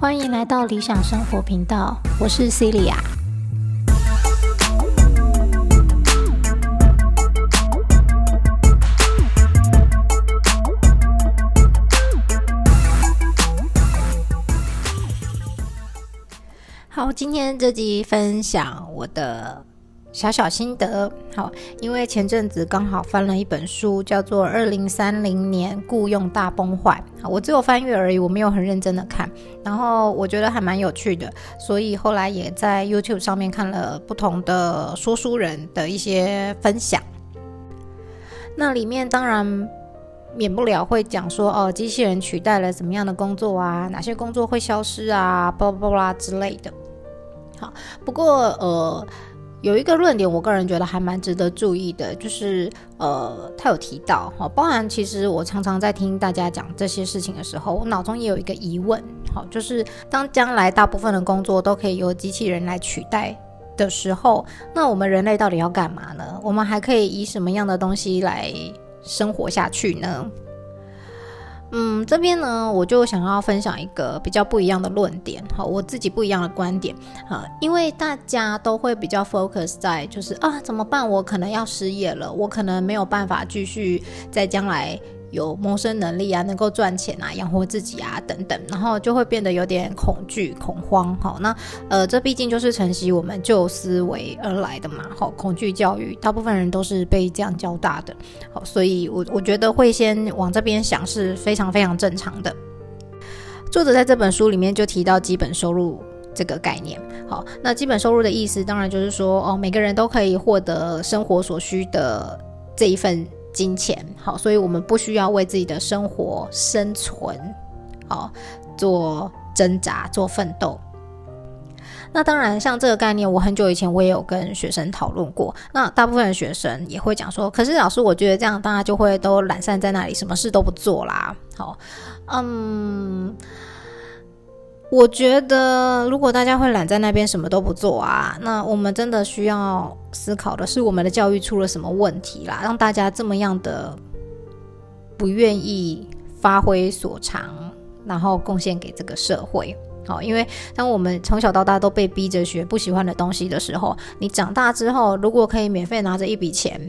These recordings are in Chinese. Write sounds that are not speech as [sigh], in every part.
欢迎来到理想生活频道，我是 Celia。好，今天这集分享我的。小小心得，好，因为前阵子刚好翻了一本书，叫做《二零三零年雇佣大崩坏》，我只有翻阅而已，我没有很认真的看，然后我觉得还蛮有趣的，所以后来也在 YouTube 上面看了不同的说书人的一些分享，那里面当然免不了会讲说，哦，机器人取代了什么样的工作啊，哪些工作会消失啊，巴拉巴拉之类的，好，不过呃。有一个论点，我个人觉得还蛮值得注意的，就是呃，他有提到哈，包含其实我常常在听大家讲这些事情的时候，我脑中也有一个疑问，好，就是当将来大部分的工作都可以由机器人来取代的时候，那我们人类到底要干嘛呢？我们还可以以什么样的东西来生活下去呢？嗯，这边呢，我就想要分享一个比较不一样的论点，好，我自己不一样的观点啊，因为大家都会比较 focus 在就是啊，怎么办？我可能要失业了，我可能没有办法继续在将来。有谋生能力啊，能够赚钱啊，养活自己啊，等等，然后就会变得有点恐惧、恐慌。好，那呃，这毕竟就是承袭我们旧思维而来的嘛。好，恐惧教育，大部分人都是被这样教大的。好，所以我我觉得会先往这边想是非常非常正常的。作者在这本书里面就提到基本收入这个概念。好，那基本收入的意思，当然就是说，哦，每个人都可以获得生活所需的这一份。金钱好，所以我们不需要为自己的生活生存好做挣扎、做奋斗。那当然，像这个概念，我很久以前我也有跟学生讨论过。那大部分的学生也会讲说，可是老师，我觉得这样大家就会都懒散在那里，什么事都不做啦。好，嗯。我觉得，如果大家会懒在那边什么都不做啊，那我们真的需要思考的是，我们的教育出了什么问题啦，让大家这么样的不愿意发挥所长，然后贡献给这个社会。好，因为当我们从小到大都被逼着学不喜欢的东西的时候，你长大之后，如果可以免费拿着一笔钱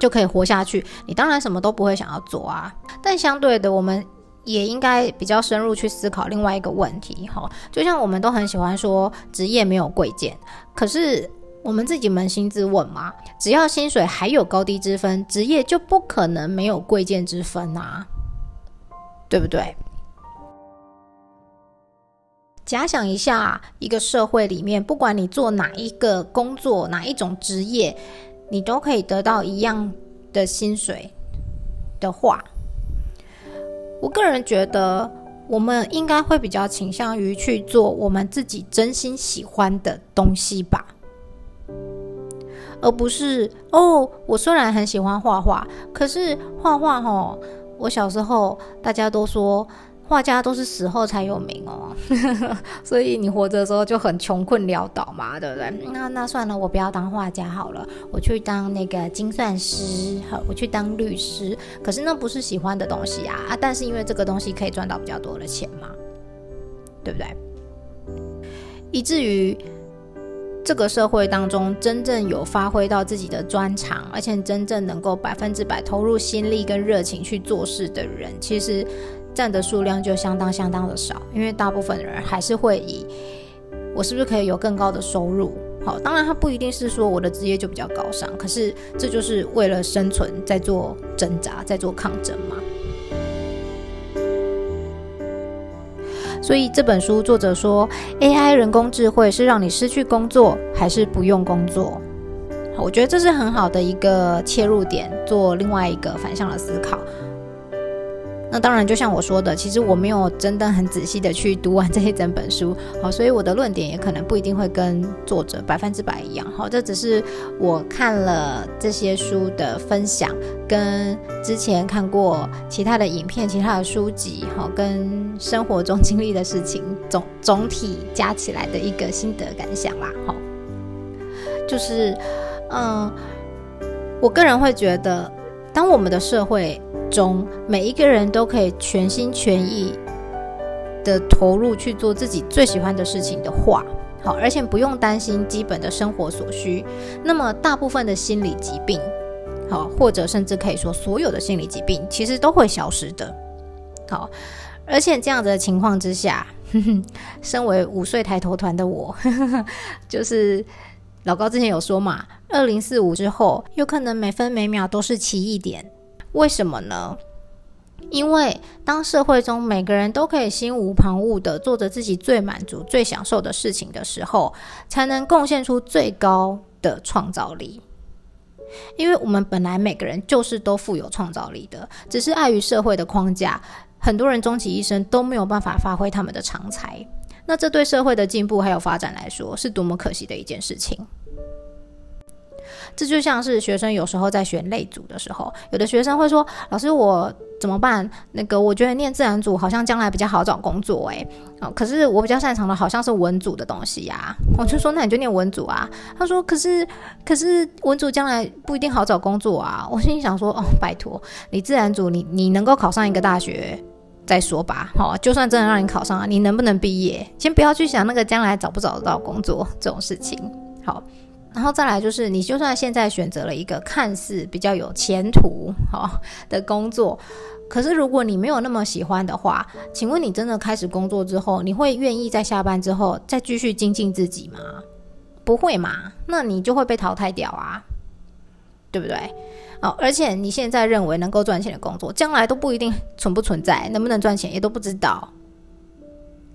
就可以活下去，你当然什么都不会想要做啊。但相对的，我们。也应该比较深入去思考另外一个问题，哈，就像我们都很喜欢说职业没有贵贱，可是我们自己扪心自问嘛，只要薪水还有高低之分，职业就不可能没有贵贱之分啊，对不对？假想一下，一个社会里面，不管你做哪一个工作，哪一种职业，你都可以得到一样的薪水的话。我个人觉得，我们应该会比较倾向于去做我们自己真心喜欢的东西吧，而不是哦，我虽然很喜欢画画，可是画画哦，我小时候大家都说。画家都是死后才有名哦，[laughs] 所以你活着的时候就很穷困潦倒嘛，对不对？那那算了，我不要当画家好了，我去当那个精算师，好，我去当律师。可是那不是喜欢的东西啊啊！但是因为这个东西可以赚到比较多的钱嘛，对不对？以至于这个社会当中真正有发挥到自己的专长，而且真正能够百分之百投入心力跟热情去做事的人，其实。占的数量就相当相当的少，因为大部分人还是会以我是不是可以有更高的收入？好，当然他不一定是说我的职业就比较高尚，可是这就是为了生存在做挣扎，在做抗争嘛。所以这本书作者说，AI 人工智慧是让你失去工作，还是不用工作？我觉得这是很好的一个切入点，做另外一个反向的思考。那当然，就像我说的，其实我没有真的很仔细的去读完这一整本书，好，所以我的论点也可能不一定会跟作者百分之百一样，好，这只是我看了这些书的分享，跟之前看过其他的影片、其他的书籍，好，跟生活中经历的事情总总体加起来的一个心得感想啦，好，就是，嗯。我个人会觉得，当我们的社会中每一个人都可以全心全意的投入去做自己最喜欢的事情的话，好，而且不用担心基本的生活所需，那么大部分的心理疾病，好，或者甚至可以说所有的心理疾病，其实都会消失的。好，而且这样子的情况之下，[laughs] 身为五岁抬头团的我，[laughs] 就是老高之前有说嘛，二零四五之后，有可能每分每秒都是奇异点。为什么呢？因为当社会中每个人都可以心无旁骛的做着自己最满足、最享受的事情的时候，才能贡献出最高的创造力。因为我们本来每个人就是都富有创造力的，只是碍于社会的框架。很多人终其一生都没有办法发挥他们的长才，那这对社会的进步还有发展来说，是多么可惜的一件事情。这就像是学生有时候在选类组的时候，有的学生会说：“老师，我怎么办？那个我觉得念自然组好像将来比较好找工作，诶，可是我比较擅长的好像是文组的东西呀。[laughs] ”我就说：“那你就念文组啊。”他说：“可是，可是文组将来不一定好找工作啊。”我心里想说：“哦，拜托，你自然组，你你能够考上一个大学再说吧。好，就算真的让你考上了，你能不能毕业？先不要去想那个将来找不找得到工作这种事情。好。”然后再来就是，你就算现在选择了一个看似比较有前途哈的工作，可是如果你没有那么喜欢的话，请问你真的开始工作之后，你会愿意在下班之后再继续精进自己吗？不会嘛？那你就会被淘汰掉啊，对不对？哦，而且你现在认为能够赚钱的工作，将来都不一定存不存在，能不能赚钱也都不知道。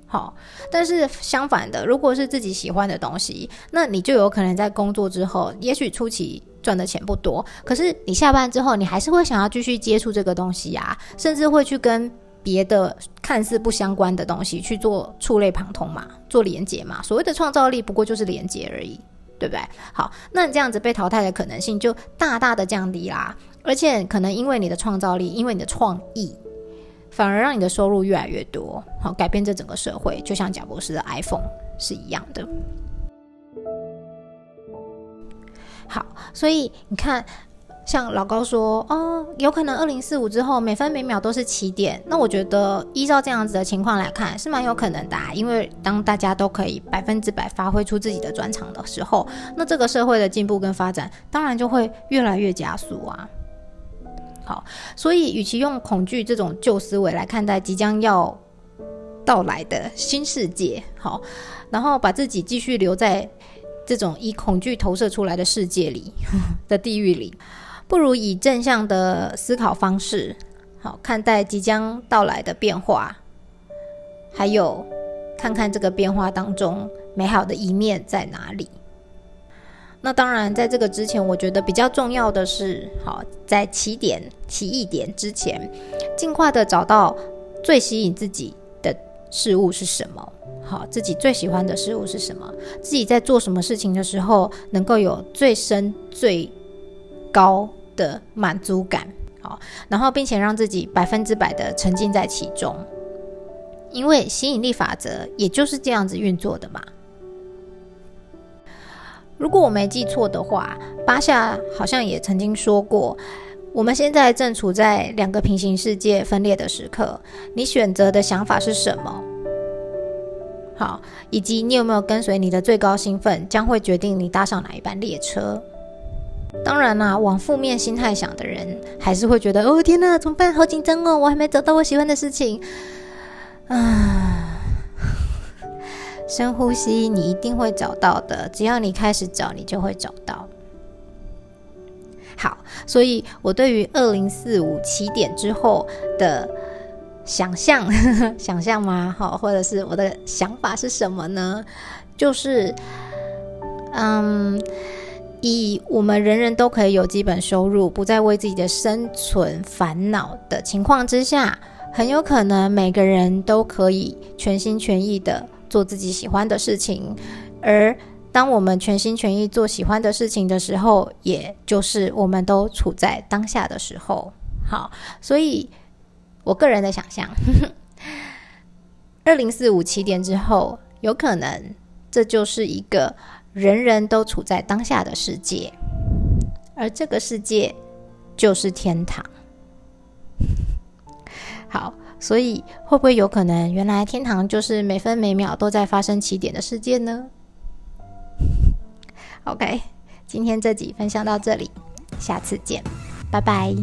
好，但是相反的，如果是自己喜欢的东西，那你就有可能在工作之后，也许初期赚的钱不多，可是你下班之后，你还是会想要继续接触这个东西呀，甚至会去跟别的看似不相关的东西去做触类旁通嘛，做连接嘛。所谓的创造力，不过就是连接而已，对不对？好，那你这样子被淘汰的可能性就大大的降低啦，而且可能因为你的创造力，因为你的创意。反而让你的收入越来越多，好改变这整个社会，就像贾博士的 iPhone 是一样的。好，所以你看，像老高说，哦，有可能二零四五之后每分每秒都是起点。那我觉得依照这样子的情况来看，是蛮有可能的。因为当大家都可以百分之百发挥出自己的专长的时候，那这个社会的进步跟发展，当然就会越来越加速啊。好，所以与其用恐惧这种旧思维来看待即将要到来的新世界，好，然后把自己继续留在这种以恐惧投射出来的世界里 [laughs] 的地狱里，不如以正向的思考方式，好看待即将到来的变化，还有看看这个变化当中美好的一面在哪里。那当然，在这个之前，我觉得比较重要的是，好在起点、起义点之前，尽快的找到最吸引自己的事物是什么。好，自己最喜欢的事物是什么？自己在做什么事情的时候，能够有最深、最高的满足感。好，然后并且让自己百分之百的沉浸在其中，因为吸引力法则也就是这样子运作的嘛。如果我没记错的话，巴夏好像也曾经说过，我们现在正处在两个平行世界分裂的时刻。你选择的想法是什么？好，以及你有没有跟随你的最高兴奋，将会决定你搭上哪一班列车。当然啦，往负面心态想的人，还是会觉得哦天哪，怎么办？好紧张哦，我还没找到我喜欢的事情啊。[laughs] 深呼吸，你一定会找到的。只要你开始找，你就会找到。好，所以我对于二零四五起点之后的想象，[laughs] 想象吗？好，或者是我的想法是什么呢？就是，嗯，以我们人人都可以有基本收入，不再为自己的生存烦恼的情况之下，很有可能每个人都可以全心全意的。做自己喜欢的事情，而当我们全心全意做喜欢的事情的时候，也就是我们都处在当下的时候。好，所以我个人的想象，[laughs] 二零四五起点之后，有可能这就是一个人人都处在当下的世界，而这个世界就是天堂。[laughs] 好，所以会不会有可能，原来天堂就是每分每秒都在发生起点的世界呢？OK，今天这集分享到这里，下次见，拜拜。